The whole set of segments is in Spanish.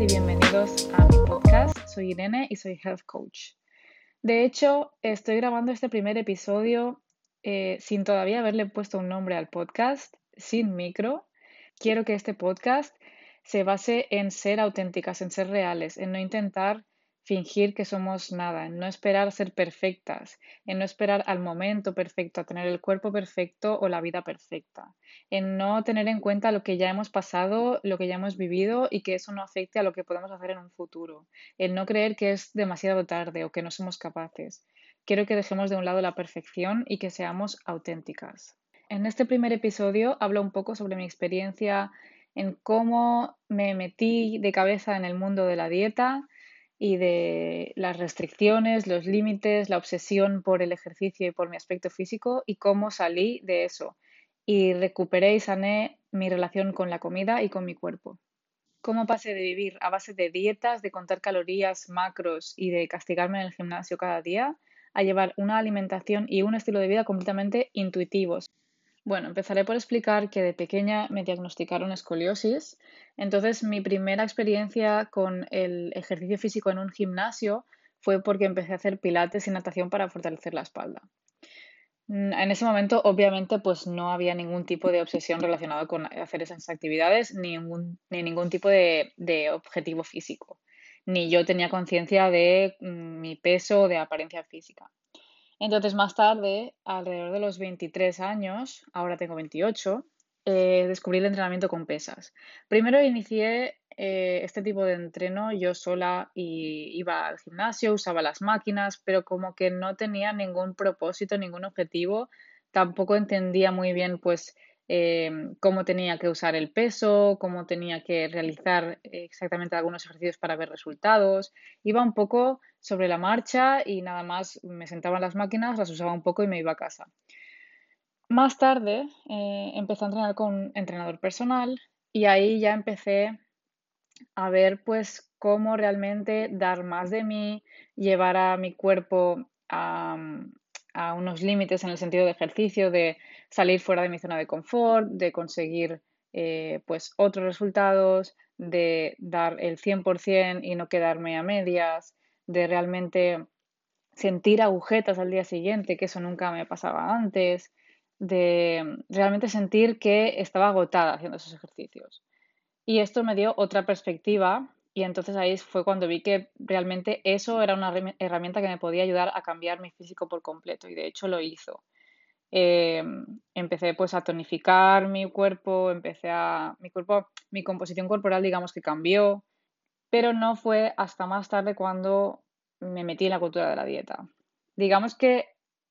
y bienvenidos a mi podcast. Soy Irene y soy Health Coach. De hecho, estoy grabando este primer episodio eh, sin todavía haberle puesto un nombre al podcast, sin micro. Quiero que este podcast se base en ser auténticas, en ser reales, en no intentar fingir que somos nada, en no esperar ser perfectas, en no esperar al momento perfecto, a tener el cuerpo perfecto o la vida perfecta, en no tener en cuenta lo que ya hemos pasado, lo que ya hemos vivido y que eso no afecte a lo que podemos hacer en un futuro, en no creer que es demasiado tarde o que no somos capaces. Quiero que dejemos de un lado la perfección y que seamos auténticas. En este primer episodio hablo un poco sobre mi experiencia en cómo me metí de cabeza en el mundo de la dieta, y de las restricciones, los límites, la obsesión por el ejercicio y por mi aspecto físico y cómo salí de eso y recuperé y sané mi relación con la comida y con mi cuerpo. Cómo pasé de vivir a base de dietas, de contar calorías, macros y de castigarme en el gimnasio cada día a llevar una alimentación y un estilo de vida completamente intuitivos, bueno, empezaré por explicar que de pequeña me diagnosticaron escoliosis. Entonces, mi primera experiencia con el ejercicio físico en un gimnasio fue porque empecé a hacer pilates y natación para fortalecer la espalda. Mm, en ese momento, obviamente, pues no había ningún tipo de obsesión relacionada con hacer esas actividades, ni ningún, ni ningún tipo de, de objetivo físico. Ni yo tenía conciencia de mm, mi peso o de apariencia física. Entonces, más tarde, alrededor de los 23 años, ahora tengo 28, eh, descubrí el entrenamiento con pesas. Primero inicié eh, este tipo de entreno yo sola y iba al gimnasio, usaba las máquinas, pero como que no tenía ningún propósito, ningún objetivo, tampoco entendía muy bien pues Em, cómo tenía que usar el peso, cómo tenía que realizar exactamente algunos ejercicios para ver resultados. Iba un poco sobre la marcha y nada más me sentaba en las máquinas, las usaba un poco y me iba a casa. Más tarde eh, empecé a entrenar con un entrenador personal y ahí ya empecé a ver pues cómo realmente dar más de mí, llevar a mi cuerpo a, a unos límites en el sentido de ejercicio, de salir fuera de mi zona de confort, de conseguir eh, pues otros resultados, de dar el 100% y no quedarme a medias, de realmente sentir agujetas al día siguiente, que eso nunca me pasaba antes, de realmente sentir que estaba agotada haciendo esos ejercicios. Y esto me dio otra perspectiva y entonces ahí fue cuando vi que realmente eso era una herramienta que me podía ayudar a cambiar mi físico por completo y de hecho lo hizo. Eh, empecé pues a tonificar mi cuerpo, empecé a... mi cuerpo, mi composición corporal digamos que cambió, pero no fue hasta más tarde cuando me metí en la cultura de la dieta. Digamos que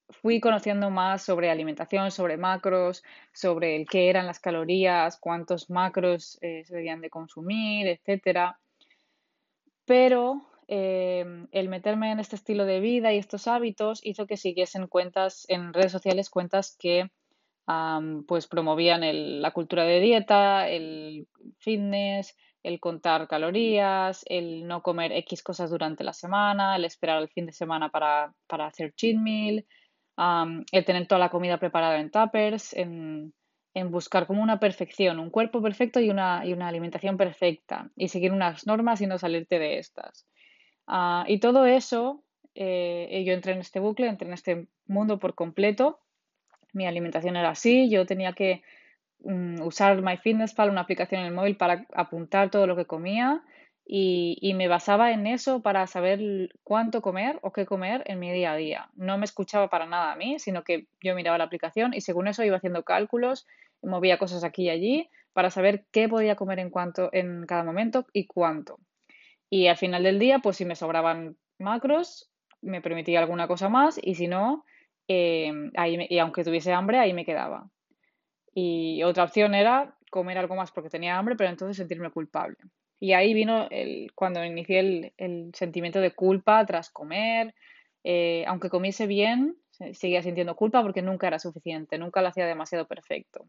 fui conociendo más sobre alimentación, sobre macros, sobre el qué eran las calorías, cuántos macros eh, se debían de consumir, etcétera. Pero Em, el meterme en este estilo de vida y estos hábitos hizo que siguiesen cuentas en redes sociales, cuentas que pues promovían la cultura de dieta, el fitness, el contar calorías, el no comer X cosas durante la semana, el esperar el fin de semana para, hacer cheat meal, el tener toda la comida preparada en tuppers, en, en buscar como una perfección, un cuerpo perfecto y una, y una alimentación perfecta, y seguir unas normas y no salirte de estas. Ah, y todo eso, eh, yo entré en este bucle, entré en este mundo por completo. Mi alimentación era así, yo tenía que mm, usar MyFitnessPal, una aplicación en el móvil, para apuntar todo lo que comía y, y, me basaba en eso para saber cuánto comer o qué comer en mi día a día. No me escuchaba para nada a mí, sino que yo miraba la aplicación y según eso iba haciendo cálculos, movía cosas aquí y allí para saber qué podía comer en, cuanto, en cada momento y cuánto. Y al final del día, pues si me sobraban macros, me permitía alguna cosa más y si no, eh, ahí y aunque tuviese hambre, ahí me quedaba. Y otra opción era comer algo más porque tenía hambre, pero entonces sentirme culpable. Y ahí vino el, cuando inicié el, sentimiento de culpa tras comer. Eh, aunque comiese bien, seguía sintiendo culpa porque nunca era suficiente, nunca lo hacía demasiado perfecto.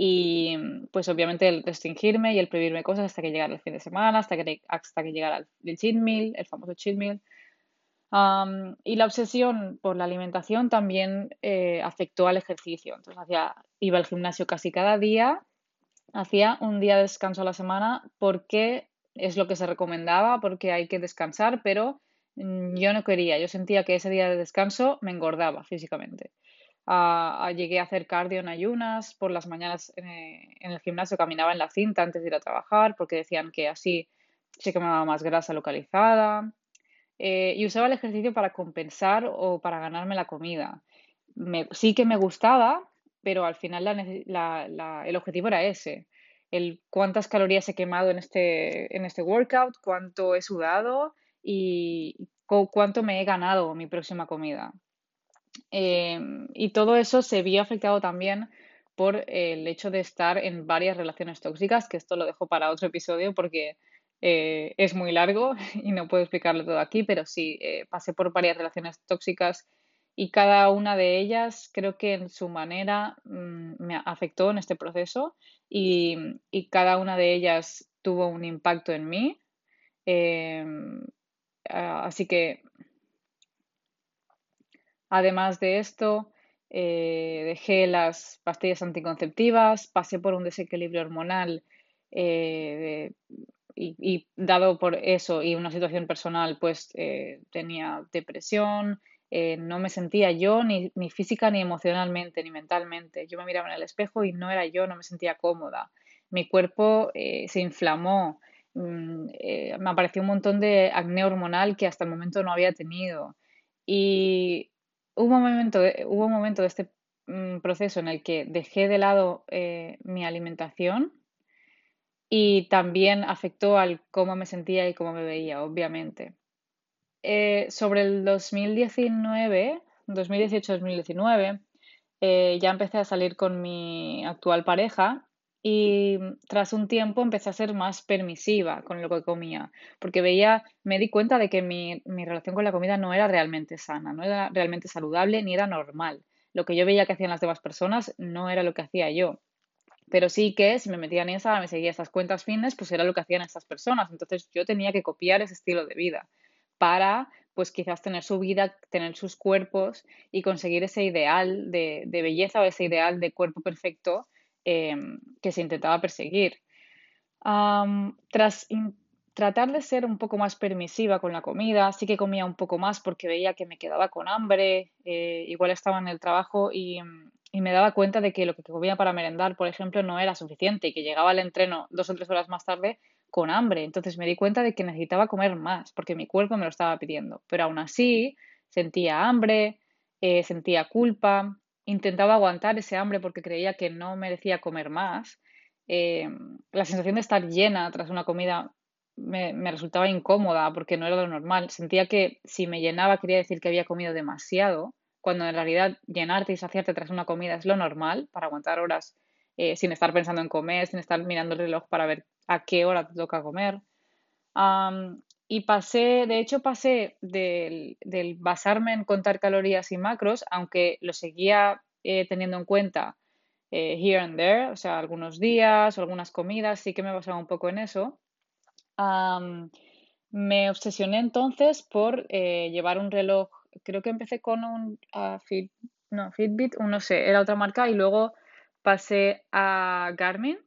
Y pues obviamente el restringirme y el prohibirme cosas hasta que llegara el fin de semana, hasta que, hasta que llegara el, cheat meal, el famoso cheat meal. y la obsesión por la alimentación también eh, afectó al ejercicio. Entonces hacía, iba al gimnasio casi cada día, hacía un día de descanso a la semana porque es lo que se recomendaba porque hay que descansar, pero mm, yo no quería, yo sentía que ese día de descanso me engordaba físicamente. Ah, llegué a hacer cardio en ayunas, por las mañanas eh, en el gimnasio caminaba en la cinta antes de ir a trabajar porque decían que así se quemaba más grasa localizada. Eh, y usaba el ejercicio para compensar o para ganarme la comida. sí que me gustaba, pero al final el objetivo era ese. El cuántas calorías he quemado en este, en este workout, cuánto he sudado y cuánto me he ganado mi próxima comida. Em, y todo eso se vio afectado también por el hecho de estar en varias relaciones tóxicas, que esto lo dejo para otro episodio porque eh, es muy largo y no puedo explicarlo todo aquí, pero sí, eh, pasé por varias relaciones tóxicas y cada una de ellas creo que en su manera mm, me afectó en este proceso y, cada una de ellas tuvo un impacto en mí. Em, así que, además de esto, eh, dejé las pastillas anticonceptivas, pasé por un desequilibrio hormonal y, dado por eso y una situación personal, pues eh, tenía depresión, eh, no me sentía yo ni, física ni emocionalmente ni mentalmente. Yo me miraba en el espejo y no era yo, no me sentía cómoda. Mi cuerpo eh, se inflamó, mm, me apareció un montón de acné hormonal que hasta el momento no había tenido. Y hubo un momento hubo un momento de este mm, proceso en el que dejé de lado mi alimentación y también afectó al cómo me sentía y cómo me veía, obviamente. Eh, sobre el 2019, 2018-2019, eh, ya empecé a salir con mi actual pareja y tras un tiempo empecé a ser más permisiva con lo que comía, porque veía, me di cuenta de que mi, mi relación con la comida no era realmente sana, no era realmente saludable ni era normal. Lo que yo veía que hacían las demás personas no era lo que hacía yo. Pero sí que si me metía en esa, me seguía estas cuentas fitness, pues era lo que hacían estas personas. Entonces yo tenía que copiar ese estilo de vida para, pues quizás tener su vida, tener sus cuerpos y conseguir ese ideal de, belleza o ese ideal de cuerpo perfecto em, que se intentaba perseguir. tras tratar de ser un poco más permisiva con la comida, sí que comía un poco más porque veía que me quedaba con hambre, eh, igual estaba en el trabajo y, me daba cuenta de que lo que comía para merendar, por ejemplo, no era suficiente y que llegaba al entreno dos o tres horas más tarde con hambre. Entonces me di cuenta de que necesitaba comer más porque mi cuerpo me lo estaba pidiendo. Pero aún así sentía hambre, eh, sentía culpa, intentaba aguantar ese hambre porque creía que no merecía comer más. Eh, la sensación de estar llena tras una comida me, resultaba incómoda porque no era lo normal. Sentía que si me llenaba quería decir que había comido demasiado cuando en realidad llenarte y saciarte tras una comida es lo normal para aguantar horas eh, sin estar pensando en comer, sin estar mirando el reloj para ver a qué hora te toca comer. Y pasé, de hecho, pasé del, basarme en contar calorías y macros, aunque lo seguía eh, teniendo en cuenta eh, here and there, o sea, algunos días o algunas comidas, sí que me basaba un poco en eso. me obsesioné entonces por llevar un reloj creo que empecé con un uh, no, Fitbit, no sé, era otra marca y luego pasé a Garmin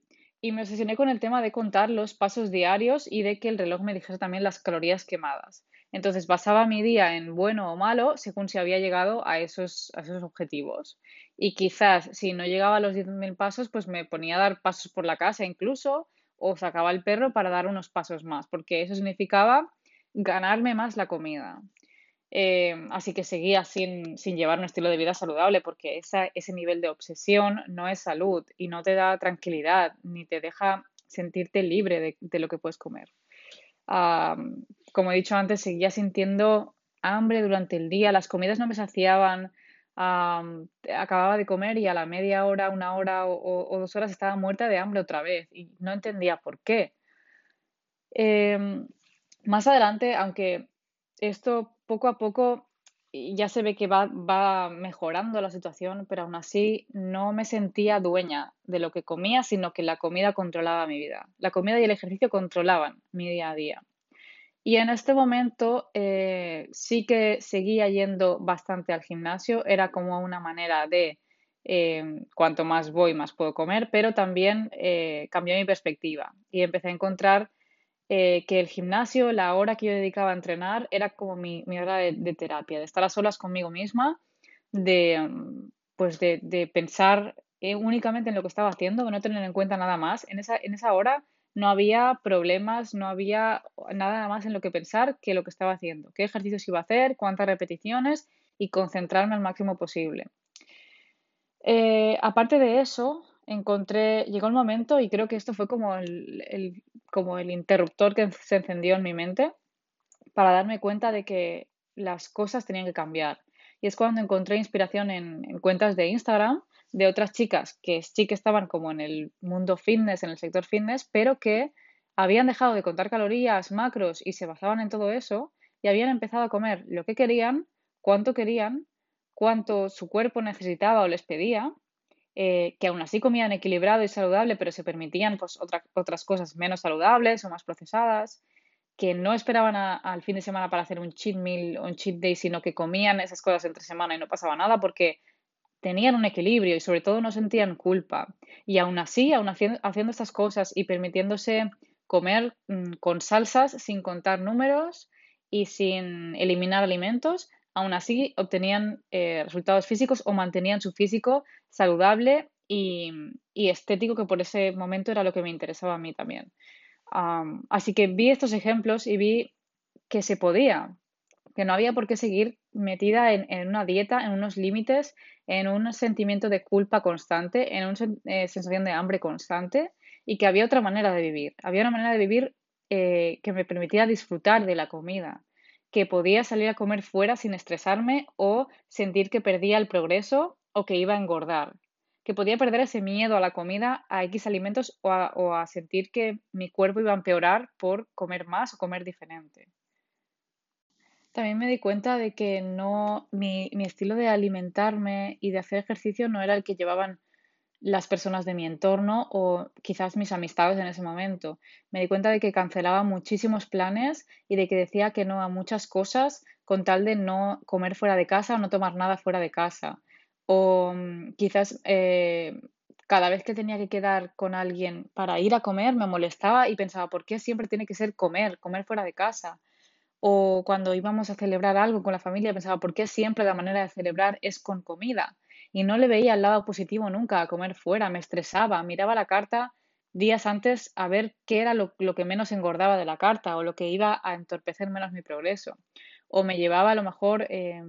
y me obsesioné con el tema de contar los pasos diarios y de que el reloj me dijese también las calorías quemadas. Entonces basaba mi día en bueno o malo según si había llegado a esos, a esos objetivos. Y quizás si no llegaba a los 10.000 pasos, pues me ponía a dar pasos por la casa incluso o sacaba el perro para dar unos pasos más, porque eso significaba ganarme más la comida. Eh, así que seguía sin, sin, llevar un estilo de vida saludable porque ese nivel de obsesión no es salud y no te da tranquilidad ni te deja sentirte libre de, lo que puedes comer. como he dicho antes, seguía sintiendo hambre durante el día, las comidas no me saciaban, acababa de comer y a la media hora, una hora o, dos horas estaba muerta de hambre otra vez y no entendía por qué. Em, más adelante, aunque esto poco a poco ya se ve que va, mejorando la situación, pero aún así no me sentía dueña de lo que comía, sino que la comida controlaba mi vida. La comida y el ejercicio controlaban mi día a día. Y en este momento eh, sí que seguía yendo bastante al gimnasio, era como una manera de eh, cuanto más voy, más puedo comer, pero también eh, cambió mi perspectiva y empecé a encontrar eh, que el gimnasio, la hora que yo dedicaba a entrenar, era como mi, hora de, terapia, de estar a solas conmigo misma, de, mm, pues de, pensar eh, únicamente en lo que estaba haciendo, no tener en cuenta nada más. En esa, en esa hora no había problemas, no había nada más en lo que pensar que lo que estaba haciendo, qué ejercicios iba a hacer, cuántas repeticiones y concentrarme al máximo posible. Eh, aparte de eso, encontré, llegó el momento y creo que esto fue como el, como el interruptor que se encendió en mi mente para darme cuenta de que las cosas tenían que cambiar. Y es cuando encontré inspiración en, en cuentas de Instagram de otras chicas que sí que estaban como en el mundo fitness, en el sector fitness, pero que habían dejado de contar calorías, macros y se basaban en todo eso y habían empezado a comer lo que querían, cuánto querían, cuánto su cuerpo necesitaba o les pedía eh, que aún así comían equilibrado y saludable, pero se permitían pues, otras cosas menos saludables o más procesadas, que no esperaban al fin de semana para hacer un cheat meal o un cheat day, sino que comían esas cosas entre semana y no pasaba nada porque tenían un equilibrio y sobre todo no sentían culpa. Y aún así, aún haciendo, haciendo estas cosas y permitiéndose comer mm, con salsas sin contar números y sin eliminar alimentos, aún así obtenían eh, resultados físicos o mantenían su físico saludable y, estético, que por ese momento era lo que me interesaba a mí también. así que vi estos ejemplos y vi que se podía, que no había por qué seguir metida en, una dieta, en unos límites, en un sentimiento de culpa constante, en una eh, sensación de hambre constante y que había otra manera de vivir. Había una manera de vivir eh, que me permitía disfrutar de la comida, que podía salir a comer fuera sin estresarme o sentir que perdía el progreso o que iba a engordar, que podía perder ese miedo a la comida, a X alimentos o a, sentir que mi cuerpo iba a empeorar por comer más o comer diferente. También me di cuenta de que no, mi, mi estilo de alimentarme y de hacer ejercicio no era el que llevaban las personas de mi entorno o quizás mis amistades en ese momento. Me di cuenta de que cancelaba muchísimos planes y de que decía que no a muchas cosas con tal de no comer fuera de casa o no tomar nada fuera de casa. O mm, quizás eh, cada vez que tenía que quedar con alguien para ir a comer me molestaba y pensaba, ¿por qué siempre tiene que ser comer, comer fuera de casa? O cuando íbamos a celebrar algo con la familia pensaba, ¿por qué siempre la manera de celebrar es con comida? Y no le veía el lado positivo nunca a comer fuera, me estresaba, miraba la carta días antes a ver qué era lo, que menos engordaba de la carta o lo que iba a entorpecer menos mi progreso. O me llevaba a lo mejor eh,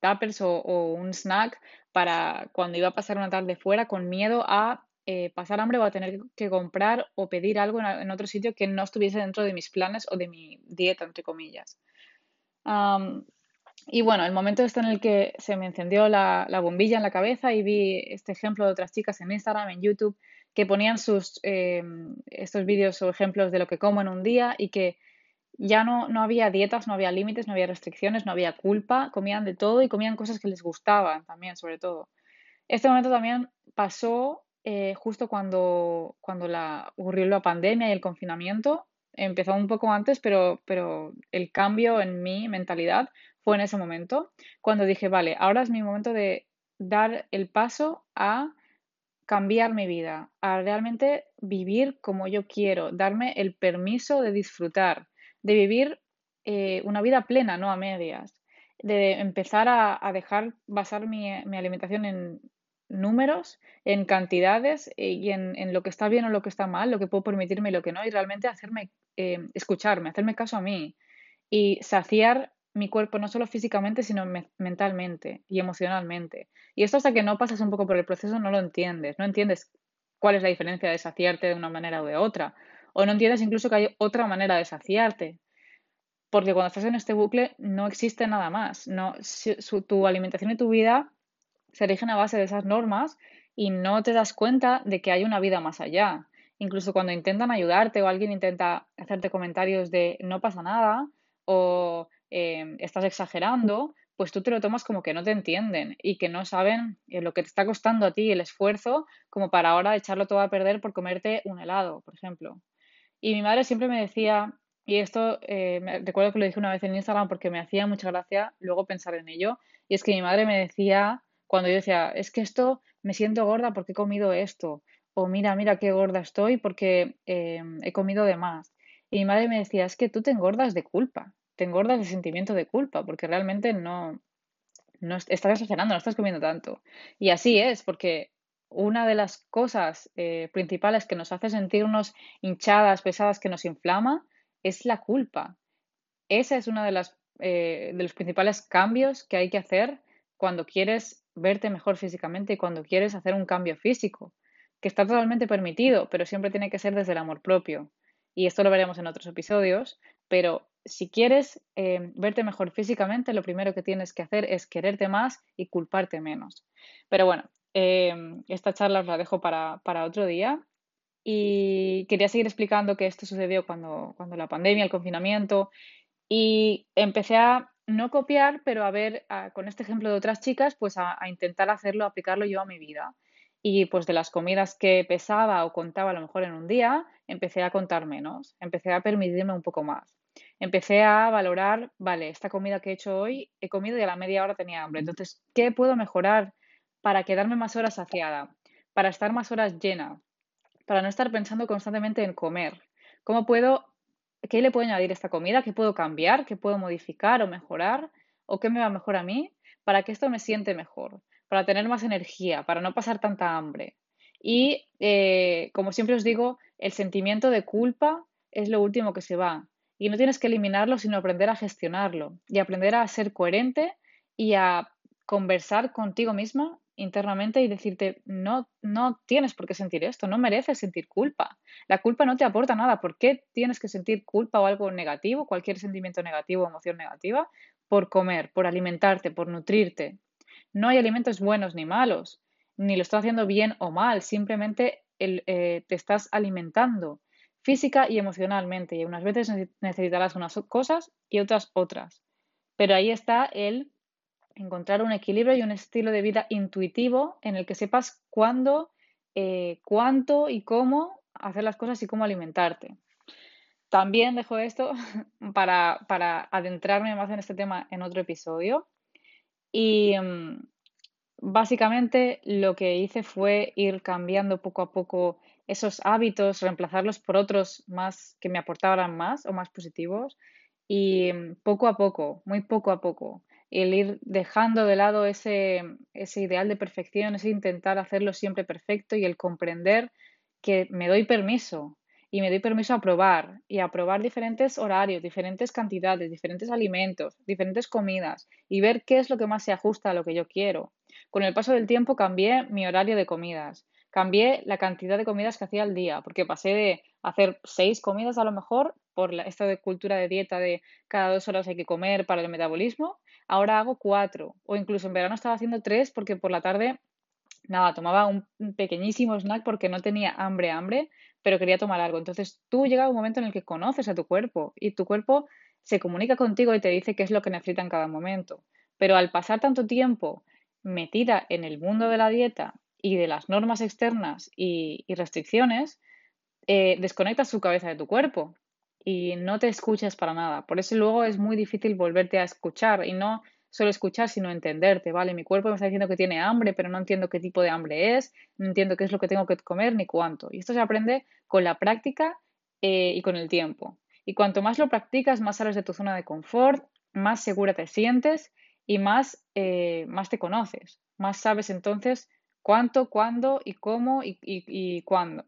tuppers o, un snack para cuando iba a pasar una tarde fuera con miedo a eh, pasar hambre o a tener que comprar o pedir algo en, otro sitio que no estuviese dentro de mis planes o de mi dieta, entre comillas. Y bueno, el momento este en el que se me encendió la, bombilla en la cabeza y vi este ejemplo de otras chicas en Instagram, en YouTube, que ponían sus, eh, estos vídeos o ejemplos de lo que como en un día y que ya no, no había dietas, no había límites, no había restricciones, no había culpa, comían de todo y comían cosas que les gustaban también, sobre todo. Este momento también pasó eh, justo cuando, cuando la, ocurrió la pandemia y el confinamiento. Empezó un poco antes, pero, pero el cambio en mi mentalidad fue en ese momento, cuando dije, vale, ahora es mi momento de dar el paso a cambiar mi vida, a realmente vivir como yo quiero, darme el permiso de disfrutar, de vivir eh, una vida plena, no a medias, de empezar a, dejar basar mi, alimentación en números, en cantidades eh, y en, lo que está bien o lo que está mal, lo que puedo permitirme y lo que no, y realmente hacerme, eh, escucharme, hacerme caso a mí y saciar mi cuerpo, no solo físicamente, sino mentalmente y emocionalmente. Y esto hasta que no pasas un poco por el proceso no lo entiendes, no entiendes cuál es la diferencia de saciarte de una manera o de otra, o no entiendes incluso que hay otra manera de saciarte, porque cuando estás en este bucle no existe nada más, no, tu alimentación y tu vida se rigen a base de esas normas y no te das cuenta de que hay una vida más allá. Incluso cuando intentan ayudarte o alguien intenta hacerte comentarios de no pasa nada o Em, estás exagerando, pues tú te lo tomas como que no te entienden y que no saben eh, lo que te está costando a ti el esfuerzo como para ahora echarlo todo a perder por comerte un helado, por ejemplo. Y mi madre siempre me decía, y esto eh, recuerdo que lo dije una vez en Instagram porque me hacía mucha gracia luego pensar en ello, y es que mi madre me decía, cuando yo decía, es que esto me siento gorda porque he comido esto, o mira, mira qué gorda estoy porque em, he comido de más. Y mi madre me decía, es que tú te engordas de culpa, te engordas de sentimiento de culpa, porque realmente no, no estás exagerando, no estás comiendo tanto. Y así es, porque una de las cosas eh, principales que nos hace sentirnos hinchadas, pesadas, que nos inflama, es la culpa. Esa es una de las eh, de los principales cambios que hay que hacer cuando quieres verte mejor físicamente y cuando quieres hacer un cambio físico, que está totalmente permitido, pero siempre tiene que ser desde el amor propio. Y esto lo veremos en otros episodios, pero si quieres eh, verte mejor físicamente, lo primero que tienes que hacer es quererte más y culparte menos. Pero bueno, eh, esta charla os la dejo para, para, otro día. Y quería seguir explicando que esto sucedió cuando, cuando la pandemia, el confinamiento, y empecé a no copiar, pero a ver, con este ejemplo de otras chicas, pues a, intentar hacerlo, aplicarlo yo a mi vida. Y pues de las comidas que pesaba o contaba a lo mejor en un día, empecé a contar menos, empecé a permitirme un poco más. Empecé a valorar, vale, esta comida que he hecho hoy, he comido y a la media hora tenía hambre. Entonces, ¿qué puedo mejorar para quedarme más horas saciada? Para estar más horas llena? Para no estar pensando constantemente en comer. ¿Cómo puedo ¿qué le puedo añadir a esta comida? ¿Qué puedo cambiar? ¿Qué puedo modificar o mejorar? ¿O qué me va mejor a mí? Para que esto me siente mejor, para tener más energía, para no pasar tanta hambre. Y eh, como siempre os digo, el sentimiento de culpa es lo último que se va. Y no tienes que eliminarlo, sino aprender a gestionarlo y aprender a ser coherente y a conversar contigo misma internamente y decirte, no, no tienes por qué sentir esto, no mereces sentir culpa. La culpa no te aporta nada. ¿Por qué tienes que sentir culpa o algo negativo, cualquier sentimiento negativo o emoción negativa? Por comer, por alimentarte, por nutrirte. No hay alimentos buenos ni malos, ni lo estás haciendo bien o mal, simplemente eh, te estás alimentando física y emocionalmente. Y unas veces necesitarás unas cosas y otras otras. Pero ahí está el encontrar un equilibrio y un estilo de vida intuitivo en el que sepas cuándo, eh, cuánto y cómo hacer las cosas y cómo alimentarte. También dejo esto para, adentrarme más en este tema en otro episodio. Y mm, básicamente lo que hice fue ir cambiando poco a poco esos hábitos, reemplazarlos por otros más que me aportaran más o más positivos. Y mm, poco a poco, muy poco a poco, el ir dejando de lado ese, ese ideal de perfección, ese intentar hacerlo siempre perfecto y el comprender que me doy permiso y me doy permiso a probar y a probar diferentes horarios, diferentes cantidades, diferentes alimentos, diferentes comidas y ver qué es lo que más se ajusta a lo que yo quiero. Con el paso del tiempo cambié mi horario de comidas, cambié la cantidad de comidas que hacía al día, porque pasé de hacer seis comidas a lo mejor por esta de cultura de dieta de cada dos horas hay que comer para el metabolismo ahora hago cuatro o incluso en verano estaba haciendo tres porque por la tarde, nada, tomaba un pequeñísimo snack porque no tenía hambre, hambre, pero quería tomar algo. Entonces tú llega un momento en el que conoces a tu cuerpo y tu cuerpo se comunica contigo y te dice qué es lo que necesita en cada momento. Pero al pasar tanto tiempo metida en el mundo de la dieta y de las normas externas y, restricciones, eh, desconectas tu cabeza de tu cuerpo y no te escuchas para nada. Por eso luego es muy difícil volverte a escuchar y no solo escuchar, sino entenderte, ¿vale? Mi cuerpo me está diciendo que tiene hambre, pero no entiendo qué tipo de hambre es, no entiendo qué es lo que tengo que comer ni cuánto. Y esto se aprende con la práctica eh, y con el tiempo. Y cuanto más lo practicas, más sales de tu zona de confort, más segura te sientes y más, eh, más te conoces. Más sabes entonces cuánto, cuándo y cómo y, y cuándo.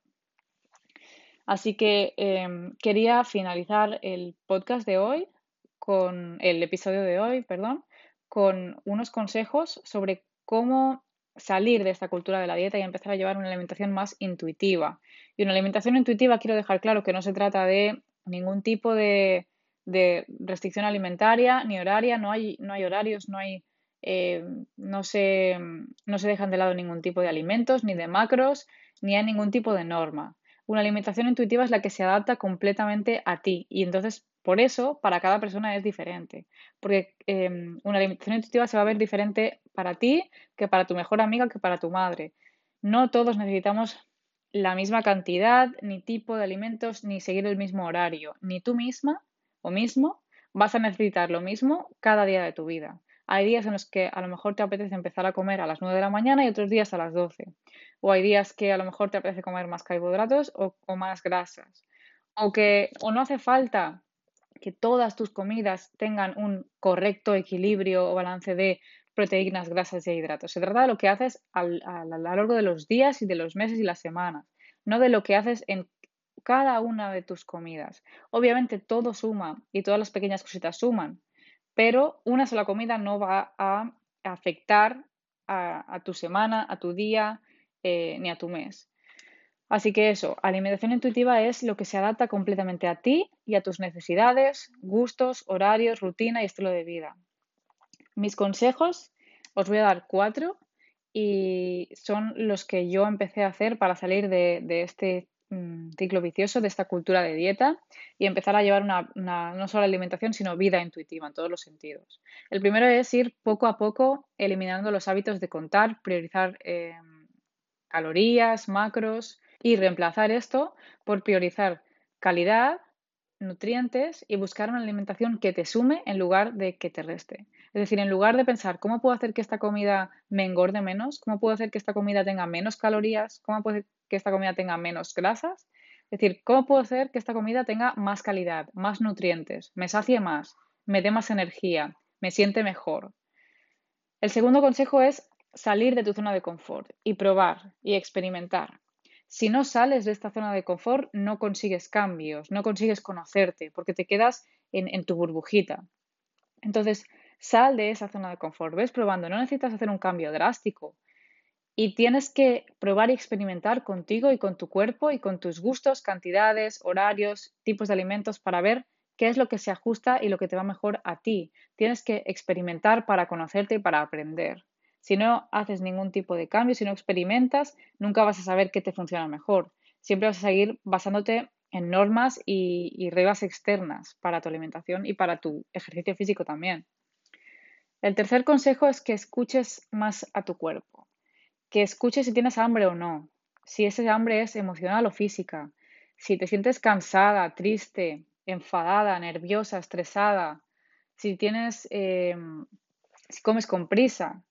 Así que em, quería finalizar el podcast de hoy, con el episodio de hoy, perdón, con unos consejos sobre cómo salir de esta cultura de la dieta y empezar a llevar una alimentación más intuitiva. Y una alimentación intuitiva quiero dejar claro que no se trata de ningún tipo de, restricción alimentaria ni horaria, no hay, no hay horarios, no hay eh, no, se, no se dejan de lado ningún tipo de alimentos, ni de macros, ni hay ningún tipo de norma una alimentación intuitiva es la que se adapta completamente a ti y entonces por eso para cada persona es diferente, porque em, una alimentación intuitiva se va a ver diferente para ti que para tu mejor amiga que para tu madre. No todos necesitamos la misma cantidad, ni tipo de alimentos, ni seguir el mismo horario, ni tú misma o mismo vas a necesitar lo mismo cada día de tu vida. Hay días en los que a lo mejor te apetece empezar a comer a las 9 de la mañana y otros días a las 12. O hay días que a lo mejor te apetece comer más carbohidratos o, más grasas. o que o no hace falta que todas tus comidas tengan un correcto equilibrio o balance de proteínas, grasas e hidratos. Se trata de lo que haces a lo largo de los días y de los meses y las semanas, no de lo que haces en cada una de tus comidas. Obviamente todo suma y todas las pequeñas cositas suman, pero una sola comida no va a afectar a, tu semana, a tu día, eh, ni a tu mes. Así que eso, alimentación intuitiva es lo que se adapta completamente a ti y a tus necesidades, gustos, horarios, rutina y estilo de vida. Mis consejos, os voy a dar cuatro y son los que yo empecé a hacer para salir de, este mm, ciclo vicioso, de esta cultura de dieta y empezar a llevar una, no solo alimentación, sino vida intuitiva en todos los sentidos. El primero es ir poco a poco eliminando los hábitos de contar, priorizar em, calorías, macros, y reemplazar esto por priorizar calidad, nutrientes y buscar una alimentación que te sume en lugar de que te reste. Es decir, en lugar de pensar cómo puedo hacer que esta comida me engorde menos, cómo puedo hacer que esta comida tenga menos calorías, cómo puedo hacer que esta comida tenga menos grasas, es decir, cómo puedo hacer que esta comida tenga más calidad, más nutrientes, me sacie más, me dé más energía, me siente mejor. El segundo consejo es salir de tu zona de confort y probar y experimentar. Si no sales de esta zona de confort, no consigues cambios, no consigues conocerte, porque te quedas en, tu burbujita. Entonces, sal de esa zona de confort, ves probando, no necesitas hacer un cambio drástico. Y tienes que probar y experimentar contigo y con tu cuerpo y con tus gustos, cantidades, horarios, tipos de alimentos para ver qué es lo que se ajusta y lo que te va mejor a ti. Tienes que experimentar para conocerte y para aprender. Si no haces ningún tipo de cambio, si no experimentas, nunca vas a saber qué te funciona mejor. Siempre vas a seguir basándote en normas y, reglas externas para tu alimentación y para tu ejercicio físico también. El tercer consejo es que escuches más a tu cuerpo, que escuches si tienes hambre o no, si ese hambre es emocional o física, si te sientes cansada, triste, enfadada, nerviosa, estresada, si tienes, eh, si comes con prisa,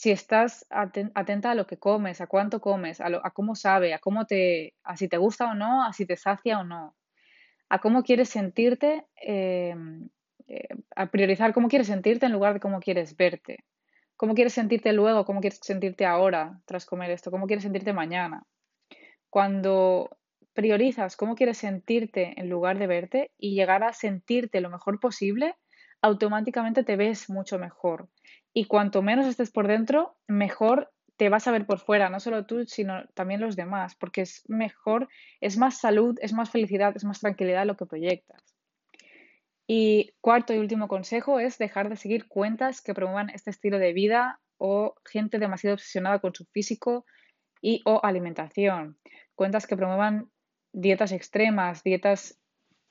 si estás atenta a lo que comes, a cuánto comes, a, cómo sabe, a cómo te, a si te gusta o no, a si te sacia o no, a cómo quieres sentirte, em, eh, a priorizar cómo quieres sentirte en lugar de cómo quieres verte, cómo quieres sentirte luego, cómo quieres sentirte ahora tras comer esto, cómo quieres sentirte mañana. Cuando priorizas cómo quieres sentirte en lugar de verte y llegar a sentirte lo mejor posible, automáticamente te ves mucho mejor y cuanto menos estés por dentro, mejor te vas a ver por fuera, no solo tú, sino también los demás, porque es mejor, es más salud, es más felicidad, es más tranquilidad lo que proyectas. Y cuarto y último consejo es dejar de seguir cuentas que promuevan este estilo de vida o gente demasiado obsesionada con su físico y o alimentación. Cuentas que promuevan dietas extremas, dietas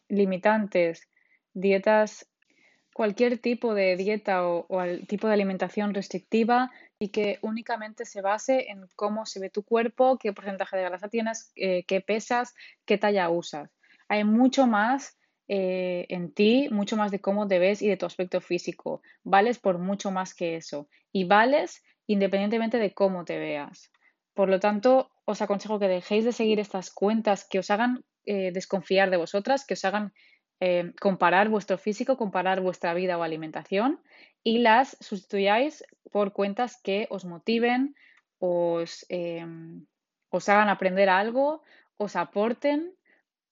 limitantes, dietas cualquier tipo de dieta o, tipo de alimentación restrictiva y que únicamente se base en cómo se ve tu cuerpo, qué porcentaje de grasa tienes, eh, qué pesas, qué talla usas. Hay mucho más eh, en ti, mucho más de cómo te ves y de tu aspecto físico. Vales por mucho más que eso y vales independientemente de cómo te veas. Por lo tanto, os aconsejo que dejéis de seguir estas cuentas que os hagan eh, desconfiar de vosotras, que os hagan eh, comparar vuestro físico, comparar vuestra vida o alimentación y las sustituyáis por cuentas que os motiven, os, em, os hagan aprender algo, os aporten,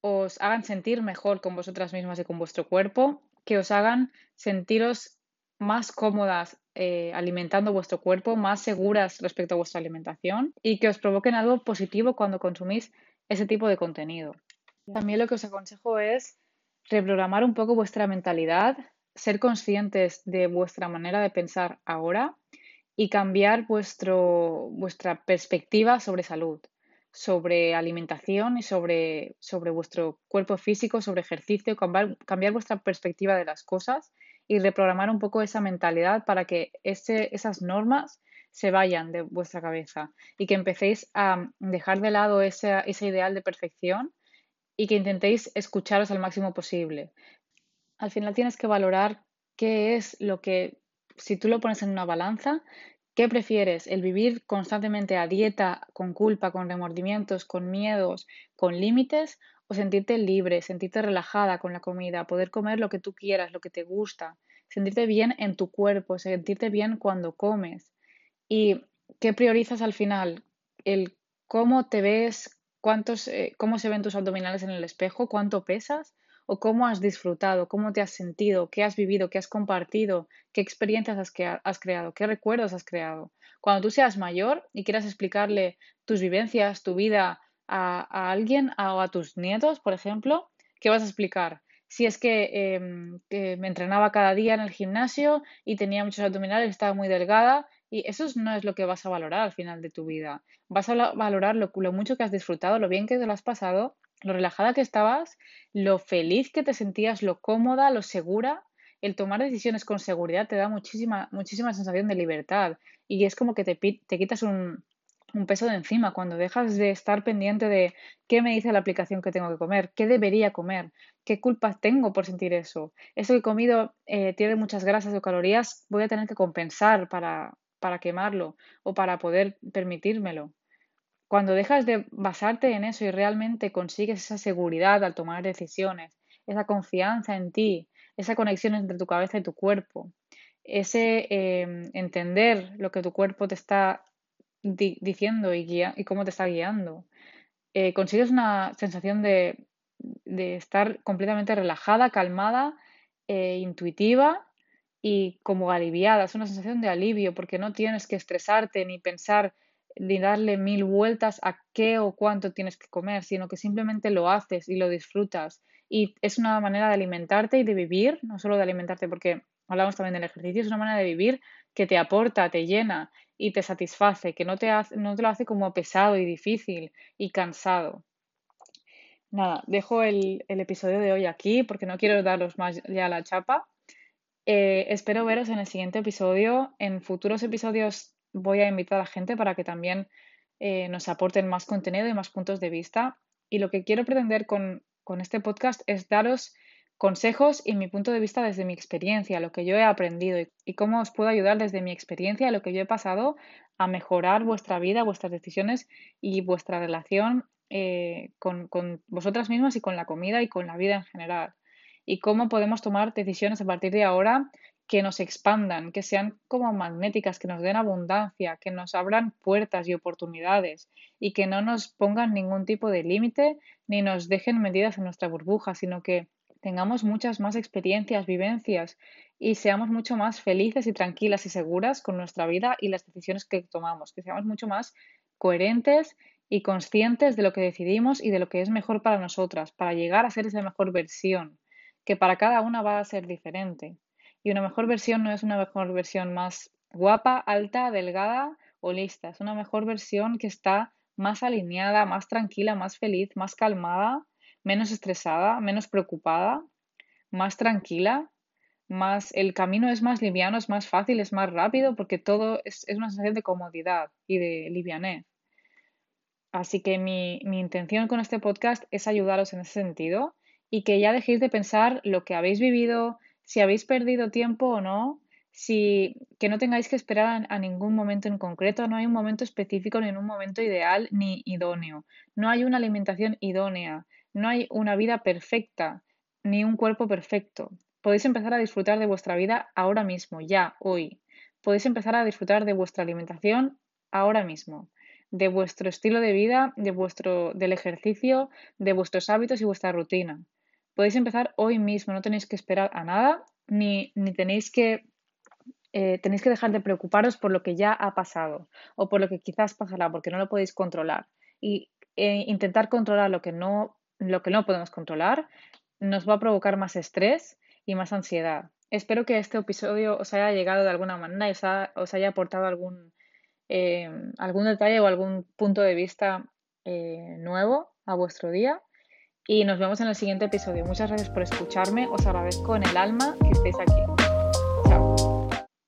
os hagan sentir mejor con vosotras mismas y con vuestro cuerpo, que os hagan sentiros más cómodas eh, alimentando vuestro cuerpo, más seguras respecto a vuestra alimentación y que os provoquen algo positivo cuando consumís ese tipo de contenido. También lo que os aconsejo es reprogramar un poco vuestra mentalidad, ser conscientes de vuestra manera de pensar ahora y cambiar vuestro, vuestra perspectiva sobre salud, sobre alimentación y sobre, sobre vuestro cuerpo físico, sobre ejercicio, cambiar, cambiar, vuestra perspectiva de las cosas y reprogramar un poco esa mentalidad para que ese, esas normas se vayan de vuestra cabeza y que empecéis a dejar de lado ese, ese ideal de perfección y que intentéis escucharos al máximo posible. Al final tienes que valorar qué es lo que, si tú lo pones en una balanza, ¿qué prefieres? ¿El vivir constantemente a dieta, con culpa, con remordimientos, con miedos, con límites? o sentirte libre, sentirte relajada con la comida, poder comer lo que tú quieras, lo que te gusta, sentirte bien en tu cuerpo, sentirte bien cuando comes. ¿Y qué priorizas al final? El cómo te ves, eh, cómo se ven tus abdominales en el espejo, cuánto pesas o cómo has disfrutado, cómo te has sentido, qué has vivido, qué has compartido, qué experiencias has, creado, qué recuerdos has creado. Cuando tú seas mayor y quieras explicarle tus vivencias, tu vida a, alguien o a tus nietos, por ejemplo, ¿qué vas a explicar? Si es em, que, me entrenaba cada día en el gimnasio y tenía muchos abdominales, estaba muy delgada, y eso no es lo que vas a valorar al final de tu vida. Vas a valorar lo, lo, mucho que has disfrutado, lo bien que te lo has pasado, lo relajada que estabas, lo feliz que te sentías, lo cómoda, lo segura. El tomar decisiones con seguridad te da muchísima, muchísima sensación de libertad y es como que te, te quitas un, un peso de encima, cuando dejas de estar pendiente de qué me dice la aplicación que tengo que comer, qué debería comer, qué culpa tengo por sentir eso. Eso que he comido eh, tiene muchas grasas o calorías, voy a tener que compensar para, para quemarlo o para poder permitírmelo. Cuando dejas de basarte en eso y realmente consigues esa seguridad al tomar decisiones, esa confianza en ti, esa conexión entre tu cabeza y tu cuerpo, ese eh, entender lo que tu cuerpo te está diciendo y cómo te está guiando. Eh, consigues una sensación de, estar completamente relajada, calmada, eh, intuitiva y como aliviada. Es una sensación de alivio porque no tienes que estresarte ni pensar ni darle mil vueltas a qué o cuánto tienes que comer, sino que simplemente lo haces y lo disfrutas. Y es una manera de alimentarte y de vivir, no solo de alimentarte, porque hablamos también del ejercicio, es una manera de vivir que te aporta, te llena y te satisface, que no te, hace, no te lo hace como pesado y difícil y cansado. Nada, dejo el, episodio de hoy aquí porque no quiero daros más ya la chapa. Eh, espero veros en el siguiente episodio. En futuros episodios voy a invitar a gente para que también eh, nos aporten más contenido y más puntos de vista. Y lo que quiero pretender con, este podcast es daros consejos y mi punto de vista desde mi experiencia, lo que yo he aprendido y, cómo os puedo ayudar desde mi experiencia, lo que yo he pasado a mejorar vuestra vida, vuestras decisiones y vuestra relación eh, con, vosotras mismas y con la comida y con la vida en general. Y cómo podemos tomar decisiones a partir de ahora que nos expandan, que sean como magnéticas, que nos den abundancia, que nos abran puertas y oportunidades y que no nos pongan ningún tipo de límite ni nos dejen medidas en nuestra burbuja, sino que tengamos muchas más experiencias, vivencias y seamos mucho más felices y tranquilas y seguras con nuestra vida y las decisiones que tomamos, que seamos mucho más coherentes y conscientes de lo que decidimos y de lo que es mejor para nosotras, para llegar a ser esa mejor versión, que para cada una va a ser diferente. Y una mejor versión no es una mejor versión más guapa, alta, delgada o lista, es una mejor versión que está más alineada, más tranquila, más feliz, más calmada menos estresada, menos preocupada, más tranquila, más el camino es más liviano, es más fácil, es más rápido, porque todo es, una sensación de comodidad y de livianez. Así que mi, mi intención con este podcast es ayudaros en ese sentido y que ya dejéis de pensar lo que habéis vivido, si habéis perdido tiempo o no, si que no tengáis que esperar a, a, ningún momento en concreto, no hay un momento específico ni un momento ideal ni idóneo, no hay una alimentación idónea, no hay una vida perfecta ni un cuerpo perfecto. Podéis empezar a disfrutar de vuestra vida ahora mismo, ya, hoy. Podéis empezar a disfrutar de vuestra alimentación ahora mismo, de vuestro estilo de vida, de vuestro, del ejercicio, de vuestros hábitos y vuestra rutina. Podéis empezar hoy mismo, no tenéis que esperar a nada, ni, ni tenéis que eh, tenéis que dejar de preocuparos por lo que ya ha pasado o por lo que quizás pasará porque no lo podéis controlar y eh, intentar controlar lo que no lo que no podemos controlar, nos va a provocar más estrés y más ansiedad. Espero que este episodio os haya llegado de alguna manera y os, haya aportado algún, eh, algún detalle o algún punto de vista nuevo a vuestro día. Y nos vemos en el siguiente episodio. Muchas gracias por escucharme. Os agradezco en el alma que estéis aquí.